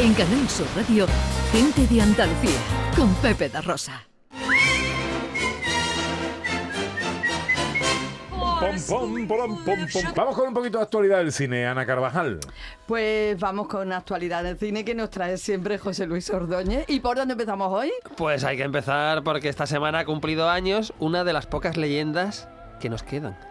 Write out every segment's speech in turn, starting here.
En Canal Sur Radio, Gente de Andalucía, con Pepe da Rosa. Pom, pom, pom, pom, pom. Vamos con un poquito de actualidad del cine, Ana Carvajal. Pues vamos con actualidad del cine que nos trae siempre José Luis Ordóñez. ¿Y por dónde empezamos hoy? Pues hay que empezar porque esta semana ha cumplido años una de las pocas leyendas que nos quedan.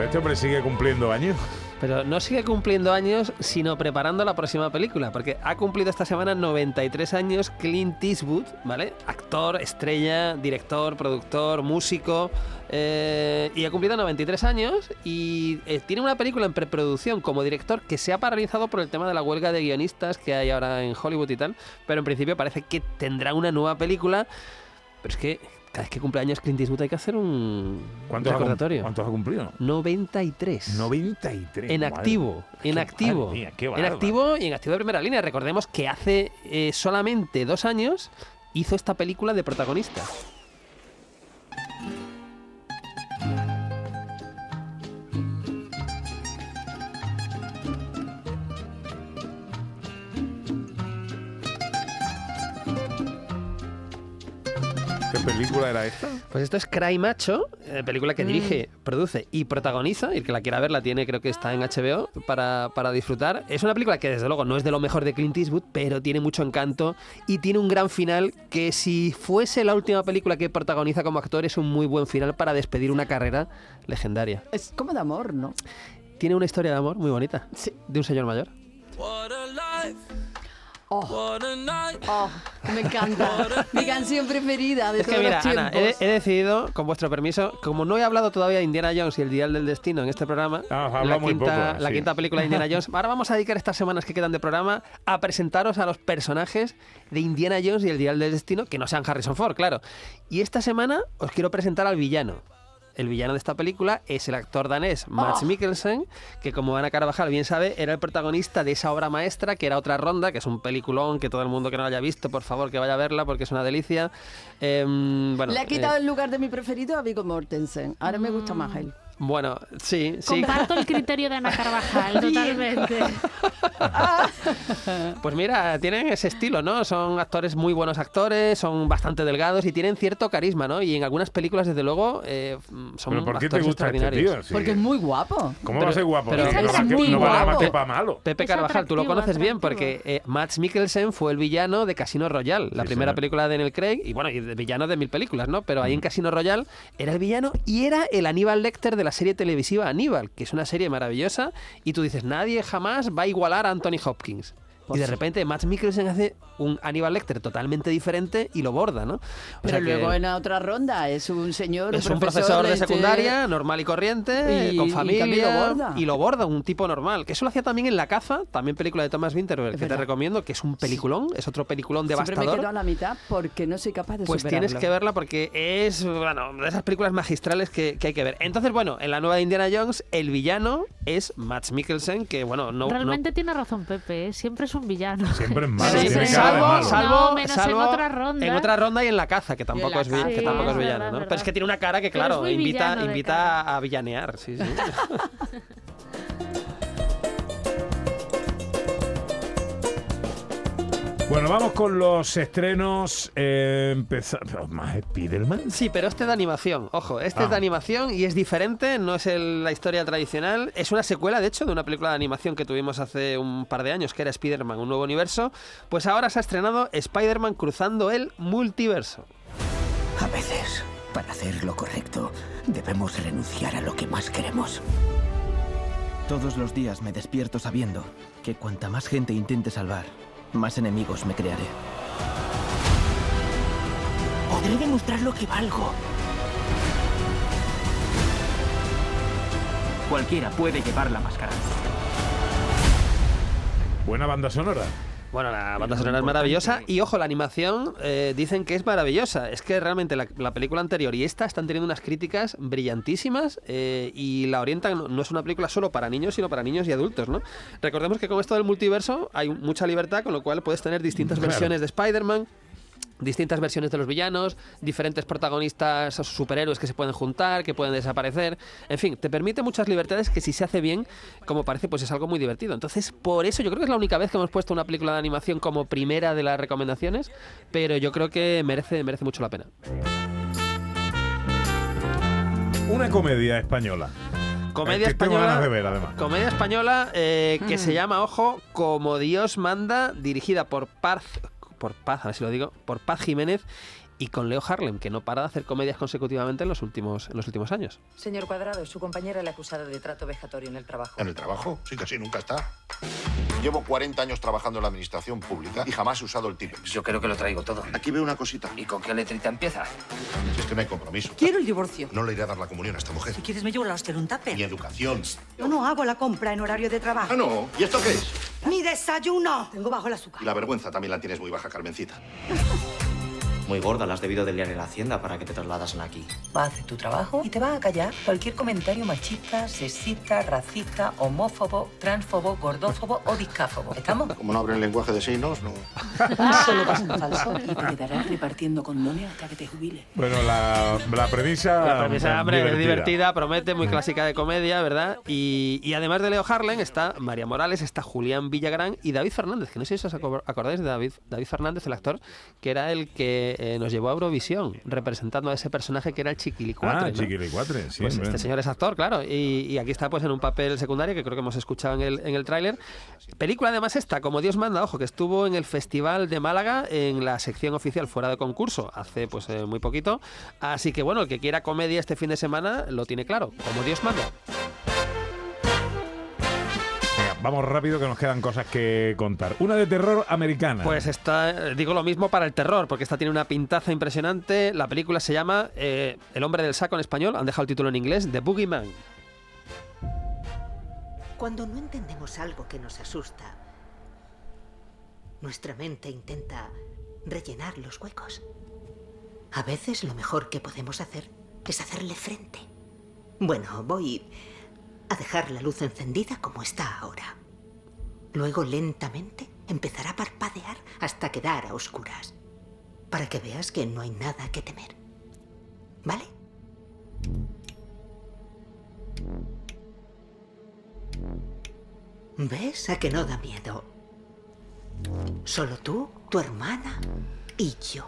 Este hombre sigue cumpliendo años. Pero no sigue cumpliendo años, sino preparando la próxima película, porque ha cumplido esta semana 93 años Clint Eastwood, ¿vale? Actor, estrella, director, productor, músico, eh, y ha cumplido 93 años y eh, tiene una película en preproducción como director que se ha paralizado por el tema de la huelga de guionistas que hay ahora en Hollywood y tal, pero en principio parece que tendrá una nueva película, pero es que cada vez que cumple años Clint Eastwood hay que hacer un ¿Cuántos ha, recordatorio. ¿Cuántos ha cumplido? 93. 93. En madre. activo, en Qué activo. mía, qué en activo y en activo de primera línea. Recordemos que hace eh, solamente dos años hizo esta película de protagonista. Película era esta? Pues esto es Cry Macho, eh, película que dirige, produce y protagoniza. Y el que la quiera ver la tiene, creo que está en HBO para, para disfrutar. Es una película que desde luego no es de lo mejor de Clint Eastwood, pero tiene mucho encanto y tiene un gran final que si fuese la última película que protagoniza como actor es un muy buen final para despedir una carrera legendaria. Es como de amor, ¿no? Tiene una historia de amor muy bonita Sí. de un señor mayor. Oh, oh, me encanta. Mi canción preferida de Es que todos mira, los Ana, tiempos. he, he decidido, con vuestro permiso, como no he hablado todavía de Indiana Jones y el Dial del Destino en este programa, Ah, la, quinta, poco, la sí. quinta película de Indiana Jones, ahora vamos a dedicar estas semanas que quedan de programa a presentaros a los personajes de Indiana Jones y el Dial del Destino, que no sean Harrison Ford, claro. Y esta semana os quiero presentar al villano. El villano de esta película es el actor danés Mads Oh. Mikkelsen, que como Ana Carvajal bien sabe, era el protagonista de esa obra maestra que era Otra Ronda, que es un peliculón que todo el mundo que no lo haya visto, por favor, que vaya a verla porque es una delicia. Em, bueno, Le ha quitado eh, el lugar de mi preferido a Viggo Mortensen. Ahora me gusta más él. Bueno, sí, sí. Comparto el criterio de Ana Carvajal, totalmente. Pues mira, tienen ese estilo, ¿no? Son actores muy buenos actores, son bastante delgados y tienen cierto carisma, ¿no? Y en algunas películas, desde luego, eh, son ¿Pero por qué te actores gusta este extraordinarios. tío? Sí. Porque es muy guapo. ¿Cómo Pero- va a ser guapo? pero- Sí, Es no va muy no va a guapo. llamarte para malo. Pepe Es Carvajal, tú lo atractivo, conoces bien atractivo. porque eh, Mads Mikkelsen fue el villano de Casino Royale, la Sí, primera señor. película de Daniel Craig, y bueno, y de villano de mil películas, ¿no? Pero Mm. ahí en Casino Royale era el villano y era el Aníbal Lecter de la serie televisiva Aníbal, que es una serie maravillosa, y tú dices, nadie jamás va a igualar a Anthony Hopkins. Pues y de sí. repente Mads Mikkelsen hace un Aníbal Lecter totalmente diferente y lo borda, ¿no? O Pero sea que- luego en la otra ronda es un señor, es un profesor, profesor de este- secundaria, normal y corriente, Y- con y familia. también lo borda. y lo borda, un tipo normal. Que eso lo hacía también en La Caza, también película de Thomas Winterberg, Es que te recomiendo, que es un peliculón, es otro peliculón Siempre me devastador. quedo a la mitad porque no soy capaz de Pues superarlo. tienes que verla porque es, bueno, de esas películas magistrales que, que hay que ver. Entonces, bueno, en la nueva de Indiana Jones, el villano es Mads Mikkelsen, que, bueno, no... no- Realmente tiene razón Pepe, ¿eh? siempre es un villano. Siempre es malo. Sí, sí, salvo, malo. salvo, No, menos en salvo otra ronda. en otra ronda y en la caza, que tampoco es, caza. que Sí, tampoco es es villano, verdad, ¿no? verdad. Pero es que tiene una cara que, claro, invita, invita a villanear, sí, sí. Bueno, vamos con los estrenos. Eh, empeza- pero ¿Más Spiderman? Sí, pero este de animación, ojo, este Ah. es de animación y es diferente, no es el- la historia tradicional, es una secuela, de hecho, de una película de animación que tuvimos hace un par de años, que era Spider-Man, un nuevo universo, pues ahora se ha estrenado Spider-Man cruzando el multiverso. A veces, para hacer lo correcto, debemos renunciar a lo que más queremos. Todos los días me despierto sabiendo que cuanta más gente intente salvar, más enemigos me crearé. Podré demostrar lo que valgo. Cualquiera puede llevar la máscara. Buena banda sonora. Bueno, la banda sonora es maravillosa y ojo, la animación eh, dicen que es maravillosa. Es que realmente la, la película anterior y esta están teniendo unas críticas brillantísimas eh, y la orientan, no- no es una película solo para niños, sino para niños y adultos, ¿no? Recordemos que con esto del multiverso hay mucha libertad, con lo cual puedes tener distintas Claro. versiones de Spider-Man. Distintas versiones de los villanos, diferentes protagonistas o superhéroes que se pueden juntar, que pueden desaparecer. En fin, te permite muchas libertades que si se hace bien, como parece, pues es algo muy divertido. Entonces, por eso yo creo que es la única vez que hemos puesto una película de animación como primera de las recomendaciones, pero yo creo que merece, merece mucho la pena. Una comedia española. Comedia Eh, que tengo española. ganas de ver, además. Comedia española eh, que Mm. se llama, ojo, Como Dios manda, dirigida por Paz, por Paz, a ver si lo digo, por Paz Jiménez y con Leo Harlem, que no para de hacer comedias consecutivamente en los últimos, en los últimos años. Señor Cuadrado, su compañera le ha acusado de trato vejatorio en el trabajo. ¿En el trabajo? Sí, casi nunca está. Llevo 40 años trabajando en la administración pública y jamás he usado el Tipex. Yo creo que lo traigo todo. Aquí veo una cosita. ¿Y con qué letrita empieza? Si es que no hay compromiso. Quiero el divorcio. No le iré a dar la comunión a esta mujer. Si quieres me llevo la hostia en un tupper. Ni educación. Yo no hago la compra en horario de trabajo. Ah, no. ¿Y esto qué es? ¡Mi desayuno! Tengo bajo el azúcar. Y la vergüenza también la tienes muy baja, Carmencita. Muy gorda, la has debido de liar en la hacienda para que te trasladasen aquí. Va a hacer tu trabajo y te va a callar cualquier comentario machista, sexista, racista, homófobo, transfobo, gordófobo o discáfobo. ¿Estamos? Como no abren lenguaje de signos, no. Solo vas en falso y te quedarás repartiendo condones hasta que te jubile. Bueno, la, la premisa. La premisa, hombre, es divertida, promete, muy clásica de comedia, ¿verdad? Y, y además de Leo Harlem está María Morales, está Julián Villagrán y David Fernández, que no sé si os aco- acordáis de David, David Fernández, el actor, que era el que eh, nos llevó a Eurovisión, representando a ese personaje que era el Chiquilicuatre. Ah, ¿no? Chiquilicuatre, sí. Pues este señor es actor, claro, y, y aquí está pues en un papel secundario que creo que hemos escuchado en el, en el tráiler. Película además esta, como Dios manda, ojo, que estuvo en el Festival de Málaga en la sección oficial fuera de concurso hace pues eh, muy poquito. Así que bueno, el que quiera comedia este fin de semana lo tiene claro, como Dios manda. Vamos rápido que nos quedan cosas que contar. Una de terror americana. Pues está, eh, digo lo mismo para el terror, porque esta tiene una pintaza impresionante. La película se llama eh, El hombre del saco en español, han dejado el título en inglés, The Boogeyman. Cuando no entendemos algo que nos asusta, nuestra mente intenta rellenar los huecos. A veces lo mejor que podemos hacer es hacerle frente. Bueno, voy a dejar la luz encendida como está ahora. Luego lentamente empezará a parpadear hasta quedar a oscuras, para que veas que no hay nada que temer. ¿Vale? ¿Ves a que no da miedo? Solo tú, tu hermana y yo.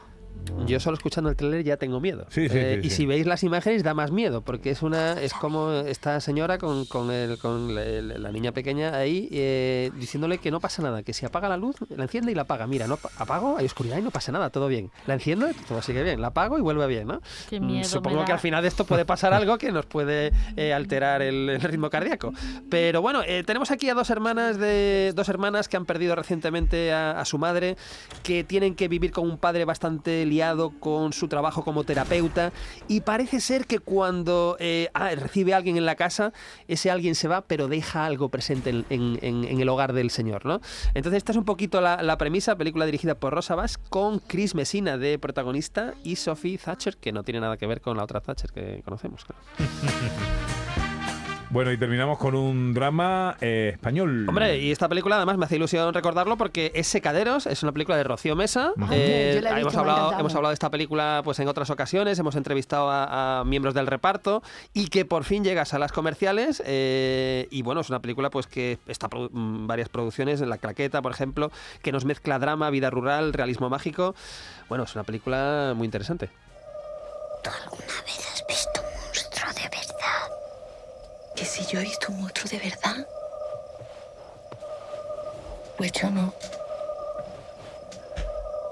Yo solo escuchando el tráiler ya tengo miedo. Sí, sí, Eh, sí, y sí. si veis las imágenes da más miedo, porque es una es como esta señora con, con, el- con la, la niña pequeña ahí eh, diciéndole que no pasa nada, que si apaga la luz, la enciende y la apaga. Mira, no pa- apago, hay oscuridad y no pasa nada, todo bien. La enciendo, todo sigue bien. La apago y vuelve bien, ¿no? Qué Mm, miedo Supongo que da. al final de esto puede pasar algo que nos puede eh, alterar el, el ritmo cardíaco. Pero bueno, eh, tenemos aquí a dos hermanas de dos hermanas que han perdido recientemente a, a su madre, que tienen que vivir con un padre bastante liado con su trabajo como terapeuta y parece ser que cuando eh, ah, recibe a alguien en la casa, ese alguien se va, pero deja algo presente en, el hogar del señor, ¿no? Entonces esta es un poquito la, la premisa, película dirigida por Rosa Bass con Chris Messina de protagonista y Sophie Thatcher, que no tiene nada que ver con la otra Thatcher que conocemos. claro. Bueno, y terminamos con un drama eh, español. Hombre, y esta película además me hace ilusión recordarlo porque es Secaderos, es una película de Rocío Mesa. Eh, Yo hemos, hablado, hemos hablado de esta película pues en otras ocasiones, hemos entrevistado a, a miembros del reparto y que por fin llega a salas comerciales. eh, y bueno, es una película pues que está produ- mm, varias producciones, en La Claqueta, por ejemplo, que nos mezcla drama, vida rural, realismo mágico. Bueno, es una película muy interesante. ¿Alguna vez has ¿Que si yo he visto un monstruo de verdad? Pues yo no.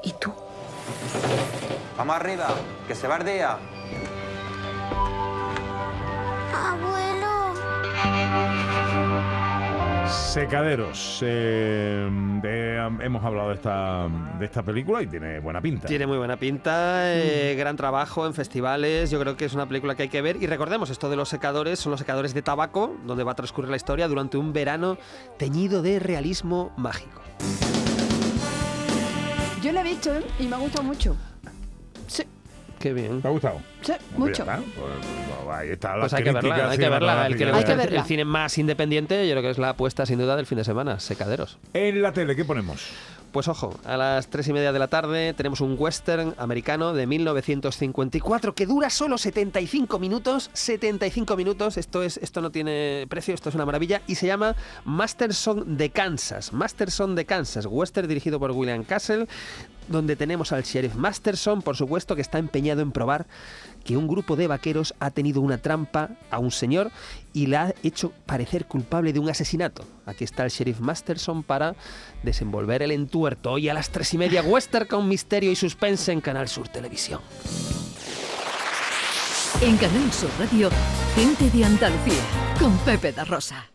¿Y tú? Vamos arriba, que se va el día. Secaderos. eh, de- hemos hablado de esta, de esta película y tiene buena pinta. Tiene muy buena pinta, eh, gran trabajo en festivales, yo creo que es una película que hay que ver. Y recordemos, esto de los secadores son los secadores de tabaco, donde va a transcurrir la historia durante un verano teñido de realismo mágico. Yo la he visto ¿eh? y me ha gustado mucho. Qué bien. ¿Te ha gustado? sí, Pues mucho. pues, pues ahí está Pues la hay que verla, crítica hay que verla. El que le cinematográfica. Hay que gusta verla. el cine más independiente, yo creo que es la apuesta sin duda del fin de semana, Secaderos. En la tele, ¿qué ponemos? Pues ojo, a las tres y media de la tarde tenemos un western americano de 1954 que dura solo 75 minutos. 75 minutos, esto, es, esto no tiene precio, esto es una maravilla. Y se llama Masterson de Kansas. Masterson de Kansas, western dirigido por William Castle, donde tenemos al sheriff Masterson, por supuesto, que está empeñado en probar que un grupo de vaqueros ha tenido una trampa a un señor y la ha hecho parecer culpable de un asesinato. Aquí está el sheriff Masterson para desenvolver el entuerto. Hoy a las tres y media, western con misterio y suspense en Canal Sur Televisión. En Canal Sur Radio, gente de Andalucía, con Pepe da Rosa.